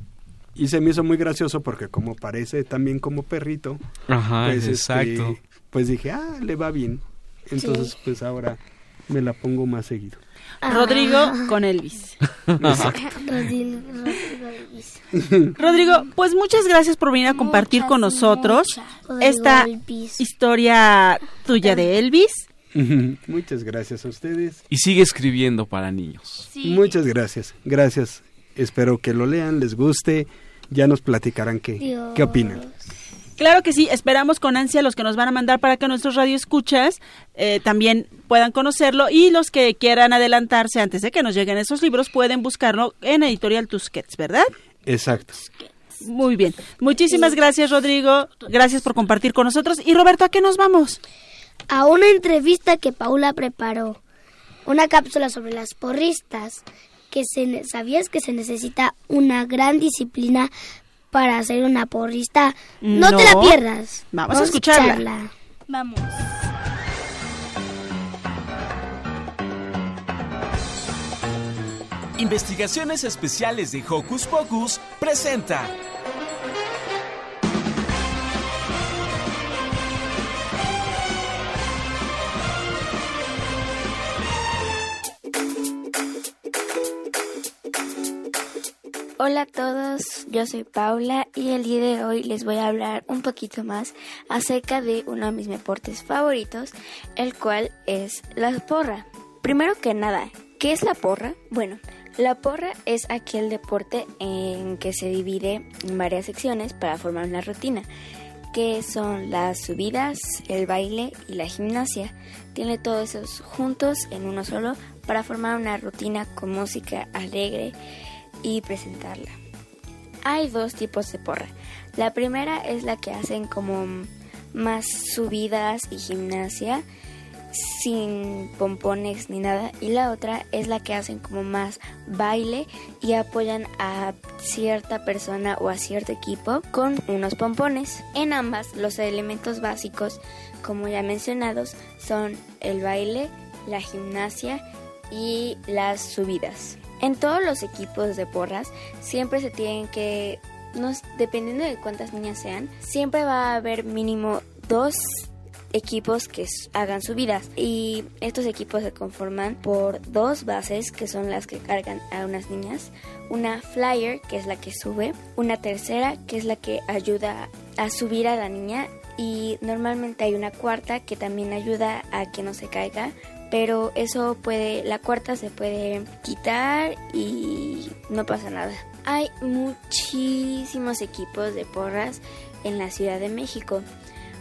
Y se me hizo muy gracioso porque como parece también como perrito, Ajá, pues, exacto. este, pues dije, ah, le va bien. Entonces, pues ahora me la pongo más seguido. Rodrigo con Elvis. Rodrigo, pues muchas gracias por venir a compartir con nosotros esta Elvis. historia tuya de Elvis. Muchas gracias a ustedes. Y sigue escribiendo para niños. Muchas gracias. Gracias. Espero que lo lean, les guste. Ya nos platicarán qué, qué opinan. Claro que sí, esperamos con ansia los que nos van a mandar para que nuestros radioescuchas eh, también puedan conocerlo y los que quieran adelantarse antes de que nos lleguen esos libros pueden buscarlo en Editorial Tusquets, ¿verdad? Exacto. Muy bien. Muchísimas gracias, Rodrigo. Gracias por compartir con nosotros. Y Roberto, ¿a qué nos vamos? A una entrevista que Paula preparó. Una cápsula sobre las porristas. Que se, ne- ¿Sabías que se necesita una gran disciplina para ser una porrista? No, te la pierdas. Vamos a escucharla. escucharla. Vamos. Investigaciones Especiales de Hocus Pocus presenta. Hola a todos, yo soy Paula y el día de hoy les voy a hablar un poquito más acerca de uno de mis deportes favoritos, el cual es la porra. Primero que nada, ¿qué es la porra? Bueno, la porra es aquel deporte en que se divide en varias secciones para formar una rutina, que son las subidas, el baile y la gimnasia. Tiene todos esos juntos en uno solo para formar una rutina con música alegre y presentarla. Hay dos tipos de porra. La primera es la que hacen como más subidas y gimnasia sin pompones ni nada y la otra es la que hacen como más baile y apoyan a cierta persona o a cierto equipo con unos pompones. En ambas los elementos básicos como ya mencionados son el baile, la gimnasia y las subidas. En todos los equipos de porras siempre se tienen que, no, dependiendo de cuántas niñas sean, siempre va a haber mínimo dos equipos que hagan subidas. Y estos equipos se conforman por dos bases que son las que cargan a unas niñas, una flyer que es la que sube, una tercera que es la que ayuda a subir a la niña y normalmente hay una cuarta que también ayuda a que no se caiga pero eso puede, la cuarta se puede quitar y no pasa nada. Hay muchísimos equipos de porras en la Ciudad de México.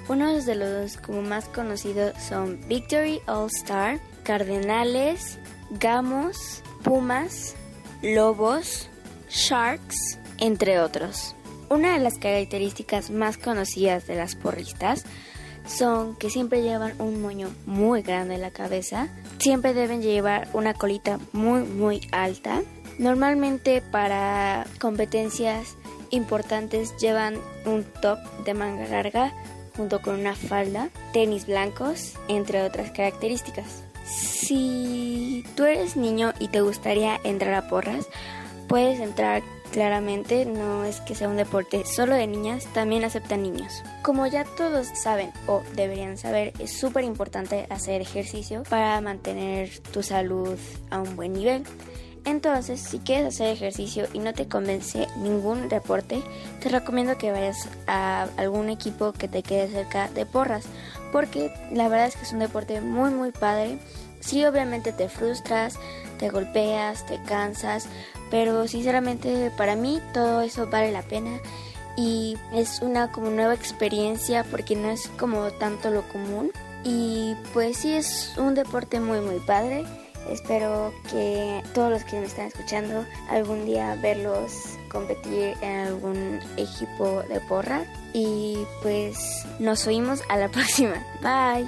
Unos de los como más conocidos son Victory All Star, Cardenales, Gamos, Pumas, Lobos, Sharks, entre otros. Una de las características más conocidas de las porristas son que siempre llevan un moño muy grande en la cabeza, siempre deben llevar una colita muy muy alta. Normalmente para competencias importantes llevan un top de manga larga junto con una falda, tenis blancos, entre otras características. Si tú eres niño y te gustaría entrar a porras, puedes entrar Claramente no es que sea un deporte solo de niñas, también aceptan niños. Como ya todos saben o deberían saber, es súper importante hacer ejercicio para mantener tu salud a un buen nivel. Entonces, si quieres hacer ejercicio y no te convence ningún deporte, te recomiendo que vayas a algún equipo que te quede cerca de porras, porque la verdad es que es un deporte muy muy padre. Sí, obviamente te frustras, te golpeas, te cansas, pero sinceramente para mí todo eso vale la pena y es una como nueva experiencia porque no es como tanto lo común y pues sí es un deporte muy muy padre. Espero que todos los que me están escuchando algún día verlos competir en algún equipo de porra y pues nos oímos a la próxima. Bye.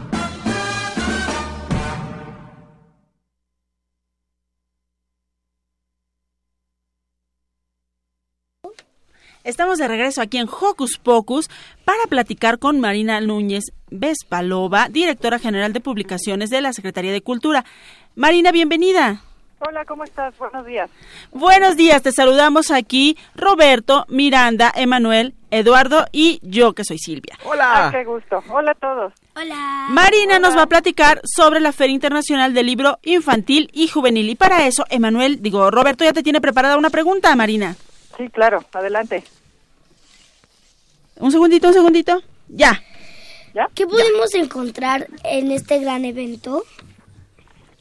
Estamos de regreso aquí en Hocus Pocus para platicar con Marina Núñez Vespalova, directora general de publicaciones de la Secretaría de Cultura. Marina, bienvenida. Hola, ¿cómo estás? Buenos días. Buenos días, te saludamos aquí Roberto, Miranda, Emanuel, Eduardo y yo que soy Silvia. Hola. qué gusto. Hola a todos. Hola. Marina nos va a platicar sobre la Feria Internacional del Libro Infantil y Juvenil. Y para eso, Emanuel, digo, Roberto ya te tiene preparada una pregunta, Marina. Sí, claro, adelante. Un segundito, un segundito. Ya. ¿Ya? ¿Qué podemos encontrar en este gran evento?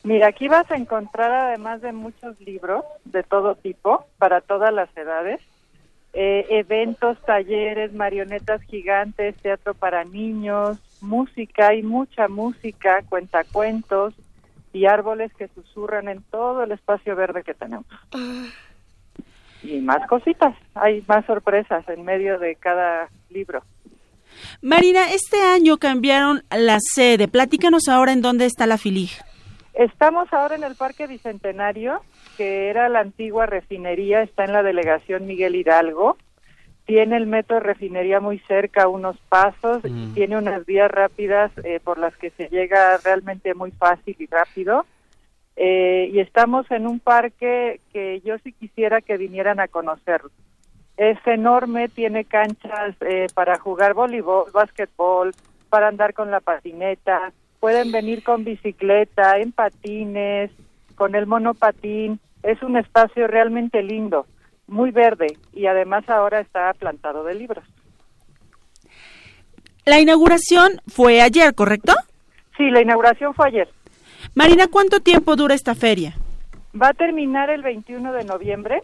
Mira, aquí vas a encontrar además de muchos libros de todo tipo, para todas las edades, eh, eventos, talleres, marionetas gigantes, teatro para niños, música, hay mucha música, cuentacuentos y árboles que susurran en todo el espacio verde que tenemos. Y más cositas, hay más sorpresas en medio de cada libro. Marina, este año cambiaron la sede. Platícanos ahora en dónde está la FILIG. Estamos ahora en el Parque Bicentenario, que era la antigua refinería, está en la delegación Miguel Hidalgo. Tiene el metro de refinería muy cerca, unos pasos, y Mm. tiene unas vías rápidas eh, por las que se llega realmente muy fácil y rápido. Eh, y estamos en un parque que yo sí quisiera que vinieran a conocerlo. Es enorme, tiene canchas eh, para jugar voleibol, básquetbol, para andar con la patineta. Pueden venir con bicicleta, en patines, con el monopatín. Es un espacio realmente lindo, muy verde y además ahora está plantado de libros. La inauguración fue ayer, ¿correcto? Sí, la inauguración fue ayer. Marina, ¿cuánto tiempo dura esta feria? Va a terminar el 21 de noviembre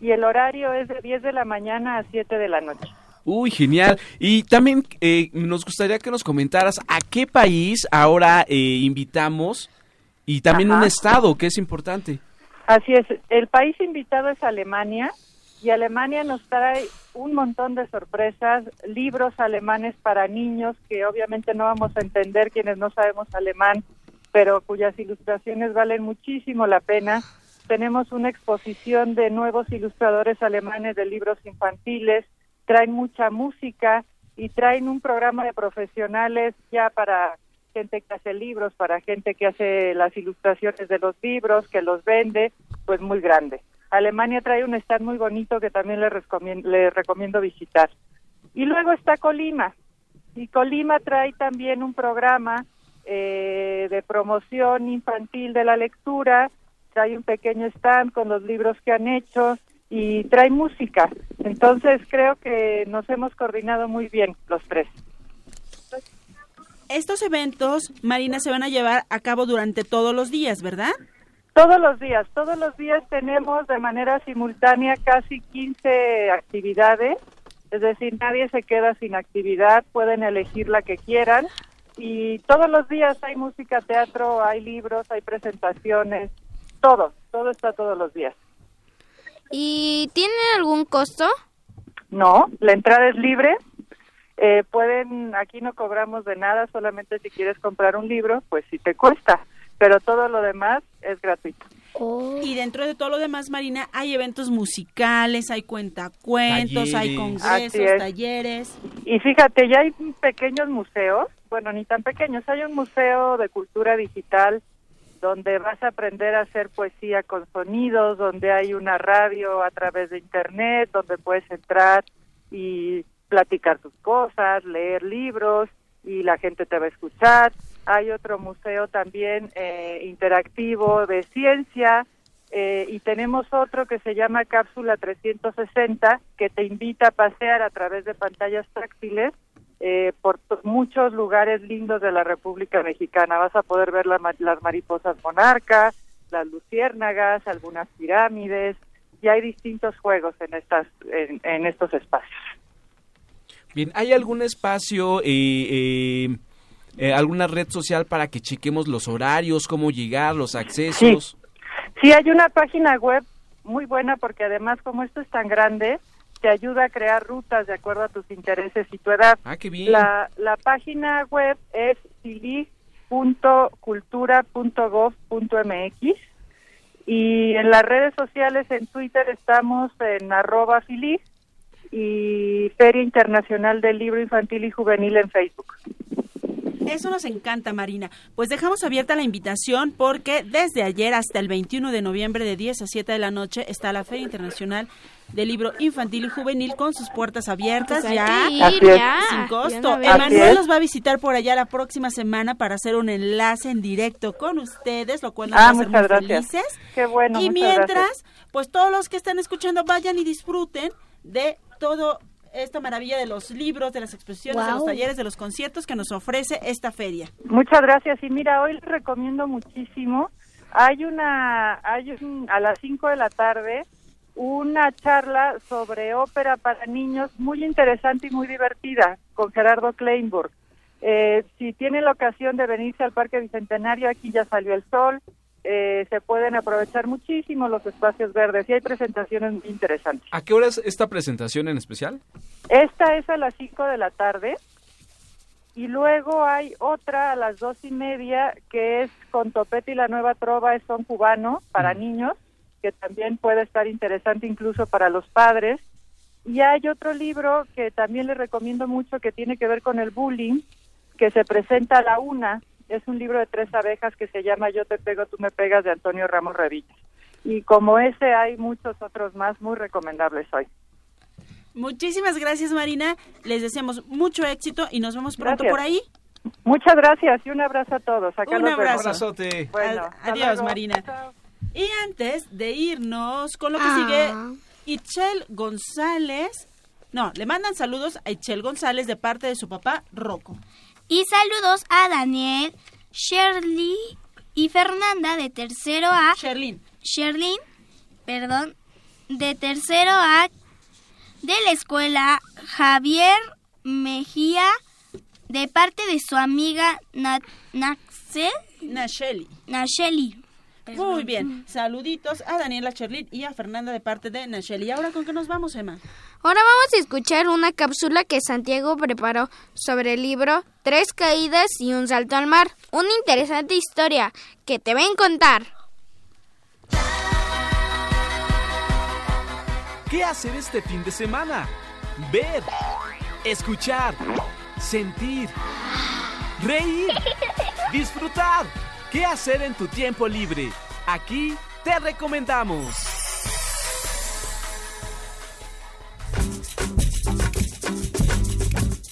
y el horario es de 10 de la mañana a 7 de la noche. Uy, genial. Y también eh, nos gustaría que nos comentaras a qué país ahora eh, invitamos y también un estado, que es importante. Así es, el país invitado es Alemania y Alemania nos trae un montón de sorpresas, libros alemanes para niños que obviamente no vamos a entender quienes no sabemos alemán, pero cuyas ilustraciones valen muchísimo la pena. Tenemos una exposición de nuevos ilustradores alemanes de libros infantiles, traen mucha música y traen un programa de profesionales ya para gente que hace libros, para gente que hace las ilustraciones de los libros, que los vende, pues muy grande. Alemania trae un stand muy bonito que también le recomiendo, recomiendo visitar. Y luego está Colima. Y Colima trae también un programa eh, de promoción infantil de la lectura, trae un pequeño stand con los libros que han hecho y trae música. Entonces creo que nos hemos coordinado muy bien los tres. Estos eventos, Marina, se van a llevar a cabo durante todos los días, ¿verdad? Todos los días, todos los días tenemos de manera simultánea casi 15 actividades, es decir, nadie se queda sin actividad, pueden elegir la que quieran y todos los días hay música, teatro, hay libros, hay presentaciones, todo, todo está todos los días. ¿Y tiene algún costo? No, la entrada es libre. Eh, pueden, aquí no cobramos de nada, solamente si quieres comprar un libro, pues sí te cuesta, pero todo lo demás es gratuito. Y dentro de todo lo demás, Marina, hay eventos musicales, hay cuentacuentos, hay Talleres. Así congresos, es. talleres. Y fíjate, ya hay pequeños museos, bueno, ni tan pequeños, hay un museo de cultura digital donde vas a aprender a hacer poesía con sonidos, donde hay una radio a través de internet, donde puedes entrar y platicar tus cosas, leer libros y la gente te va a escuchar. Hay otro museo también eh, interactivo de ciencia eh, y tenemos otro que se llama Cápsula 360 que te invita a pasear a través de pantallas táctiles eh, por muchos lugares lindos de la República Mexicana. Vas a poder ver las mariposas monarcas, las luciérnagas, algunas pirámides y hay distintos juegos en estas en, estos espacios. Bien, ¿hay algún espacio, eh, eh, alguna red social para que chequemos los horarios, cómo llegar, los accesos? Sí, hay una página web muy buena porque además como esto es tan grande, te ayuda a crear rutas de acuerdo a tus intereses y tu edad. Ah, qué bien. La, la página web es filig.cultura.gov.mx y en las redes sociales, en Twitter estamos en arroba filig y Feria Internacional del Libro Infantil y Juvenil en Facebook. Eso nos encanta, Marina. Pues dejamos abierta la invitación porque desde ayer hasta el 21 de noviembre de 10 a 7 de la noche está la Feria Internacional del Libro Infantil y Juvenil con sus puertas abiertas Pues ya, ir ya, sin costo. Emanuel los va a visitar por allá la próxima semana para hacer un enlace en directo con ustedes, lo cual nos Ah, va a hacer muy muchas gracias. felices. Qué bueno, y mientras, gracias. pues todos los que están escuchando vayan y disfruten de todo esta maravilla de los libros, de las exposiciones, de los talleres, de los conciertos que nos ofrece esta feria. Muchas gracias. Y mira, hoy les recomiendo muchísimo. Hay una, hay un- a las 5 de la tarde una charla sobre ópera para niños muy interesante y muy divertida con Gerardo Kleinburg. Eh, si tienen la ocasión de venirse al Parque Bicentenario, aquí ya salió el sol, eh, se pueden aprovechar muchísimo los espacios verdes y hay presentaciones muy interesantes. ¿A qué hora es esta presentación en especial? Esta es a las 5 de la tarde Y luego hay otra a las dos y media que es con Topete y la Nueva Trova, es son cubano para niños, que también puede estar interesante incluso para los padres. Y hay otro libro que también les recomiendo mucho que tiene que ver con el bullying, que se presenta a la una. Es un libro de tres abejas que se llama Yo te pego, tú me pegas de Antonio Ramos Revillas. Y como ese hay muchos otros más muy recomendables hoy. Muchísimas gracias, Marina. Les deseamos mucho éxito y nos vemos pronto Gracias. por ahí. Muchas gracias y un abrazo a todos. Acá Un abrazo. Bueno, Ad- hasta Adiós, luego. Marina. Y antes de irnos con lo que Ah. sigue, Itchel González. No, le mandan saludos a Itchel González de parte de su papá, Rocco. Y saludos a Daniel, Shirley y Fernanda de tercero A. Sherlyn. Sherlyn, perdón, de tercero A de la escuela Javier Mejía de parte de su amiga Na Naxel. Nacheli. Nacheli. Muy bien. Saluditos a Daniela Sherlyn y a Fernanda de parte de Nacheli. ¿Y ahora con qué nos vamos, Emma? Ahora vamos a escuchar una cápsula que Santiago preparó sobre el libro Tres caídas y un salto al mar. Una interesante historia que te ven contar. ¿Qué hacer este fin de semana? Ver, escuchar, sentir, reír, disfrutar. ¿Qué hacer en tu tiempo libre? Aquí te recomendamos. Bye.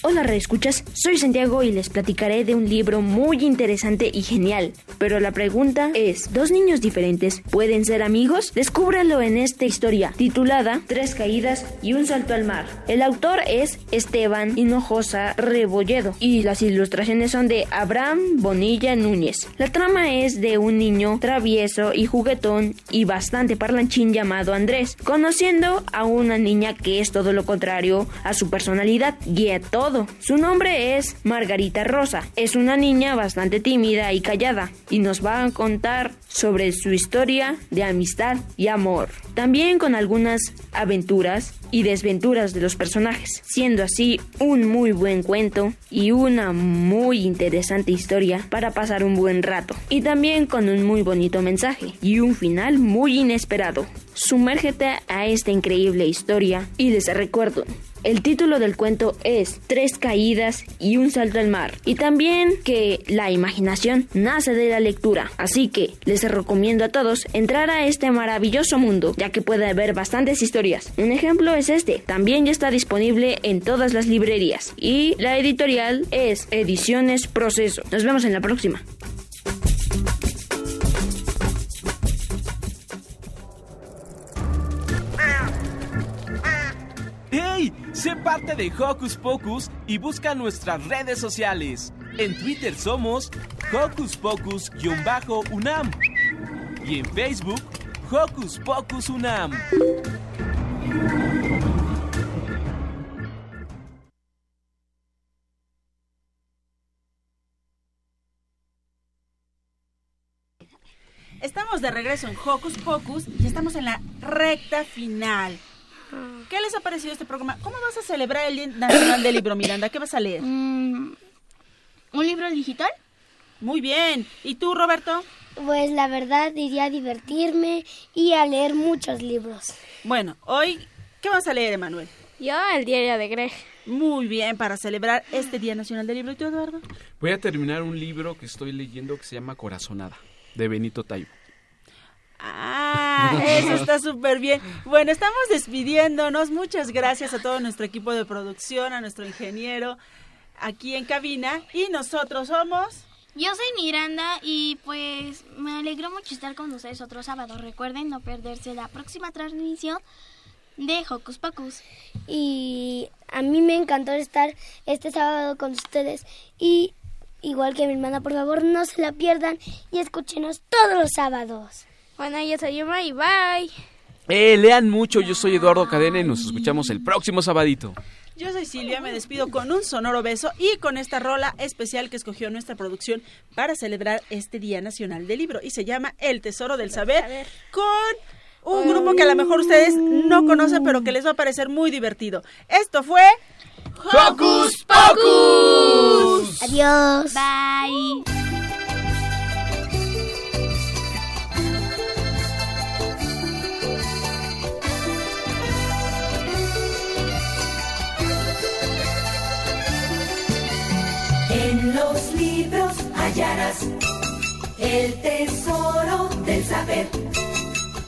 Hola reescuchas, soy Santiago y les platicaré de un libro muy interesante y genial. Pero la pregunta es, ¿dos niños diferentes pueden ser amigos? Descúbralo en esta historia, titulada Tres caídas y un salto al mar. El autor es Esteban Hinojosa Rebolledo y las ilustraciones son de Abraham Bonilla Núñez. La trama es de un niño travieso y juguetón y bastante parlanchín llamado Andrés, conociendo a una niña que es todo lo contrario a su personalidad, guía todo. Su nombre es Margarita Rosa. Es una niña bastante tímida y callada y nos va a contar sobre su historia de amistad y amor. También con algunas aventuras y desventuras de los personajes, siendo así un muy buen cuento y una muy interesante historia para pasar un buen rato. Y también con un muy bonito mensaje y un final muy inesperado. Sumérgete a esta increíble historia y les recuerdo, el título del cuento es Tres caídas y un salto al mar. Y también que la imaginación nace de la lectura. Así que les recomiendo a todos entrar a este maravilloso mundo, ya que puede haber bastantes historias. Un ejemplo es este. También ya está disponible en todas las librerías. Y la editorial es Ediciones Proceso. Nos vemos en la próxima. Sé parte de Hocus Pocus y busca nuestras redes sociales. En Twitter somos Hocus Pocus-UNAM y en Facebook Hocus Pocus UNAM. Estamos de regreso en Hocus Pocus y estamos en la recta final. ¿Qué les ha parecido este programa? ¿Cómo vas a celebrar el Día Nacional del Libro, Miranda? ¿Qué vas a leer? ¿Un libro digital? Muy bien. ¿Y tú, Roberto? Pues la verdad iría a divertirme y a leer muchos libros. Bueno, hoy, ¿qué vas a leer, Emanuel? Yo, el diario de Greg. Muy bien, para celebrar este Día Nacional del Libro. ¿Y tú, Eduardo? Voy a terminar un libro que estoy leyendo que se llama Corazonada, de Benito Taibo. Ah, eso está súper bien. Bueno, estamos despidiéndonos. Muchas gracias a todo nuestro equipo de producción, a nuestro ingeniero aquí en cabina. Y nosotros somos... Yo soy Miranda y pues me alegró mucho estar con ustedes otro sábado. Recuerden no perderse la próxima transmisión de Hocus Pocus. Y a mí me encantó estar este sábado con ustedes. Y igual que mi hermana, por favor, no se la pierdan y escúchenos todos los sábados. Bueno, yo soy Yuma y bye. Eh, lean mucho, yo soy Eduardo Cadena y nos escuchamos el próximo sabadito. Yo soy Silvia, me despido con un sonoro beso y con esta rola especial que escogió nuestra producción para celebrar este Día Nacional del Libro y se llama El Tesoro del Saber con un grupo que a lo mejor ustedes no conocen pero que les va a parecer muy divertido. Esto fue Hocus Pocus. Adiós. Bye. Los libros hallarás el tesoro del saber.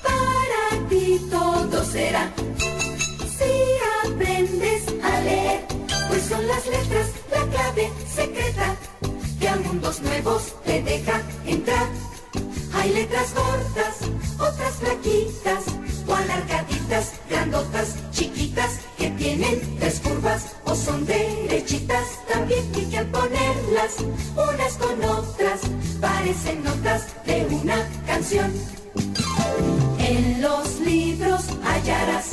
Para ti todo será si aprendes a leer, pues son las letras la clave secreta que a mundos nuevos te deja entrar. Hay letras gordas, otras flaquitas o alargaditas, grandotas, chiquitas que tienen tres curvas o son derechitas. También y que ponerlas unas con otras parecen notas de una canción. En los libros hallarás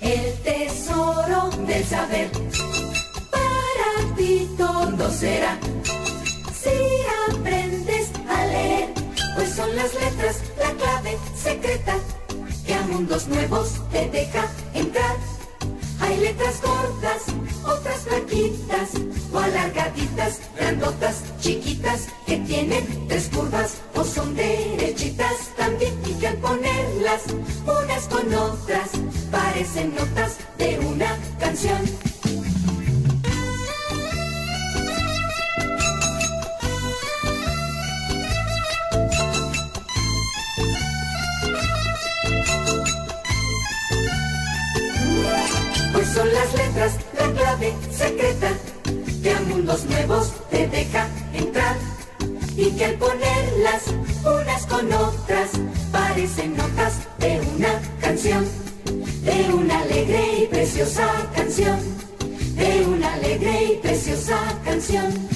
el tesoro del saber. Para ti todo será si aprendes a leer, pues son las letras la clave secreta mundos nuevos te deja entrar. Hay letras gordas, otras flaquitas o alargaditas, grandotas, chiquitas que tienen tres curvas o son derechitas. También y al ponerlas unas con otras parecen notas de una canción. Las letras la clave secreta que a mundos nuevos te deja entrar y que al ponerlas unas con otras parecen notas de una canción, de una alegre y preciosa canción, de una alegre y preciosa canción.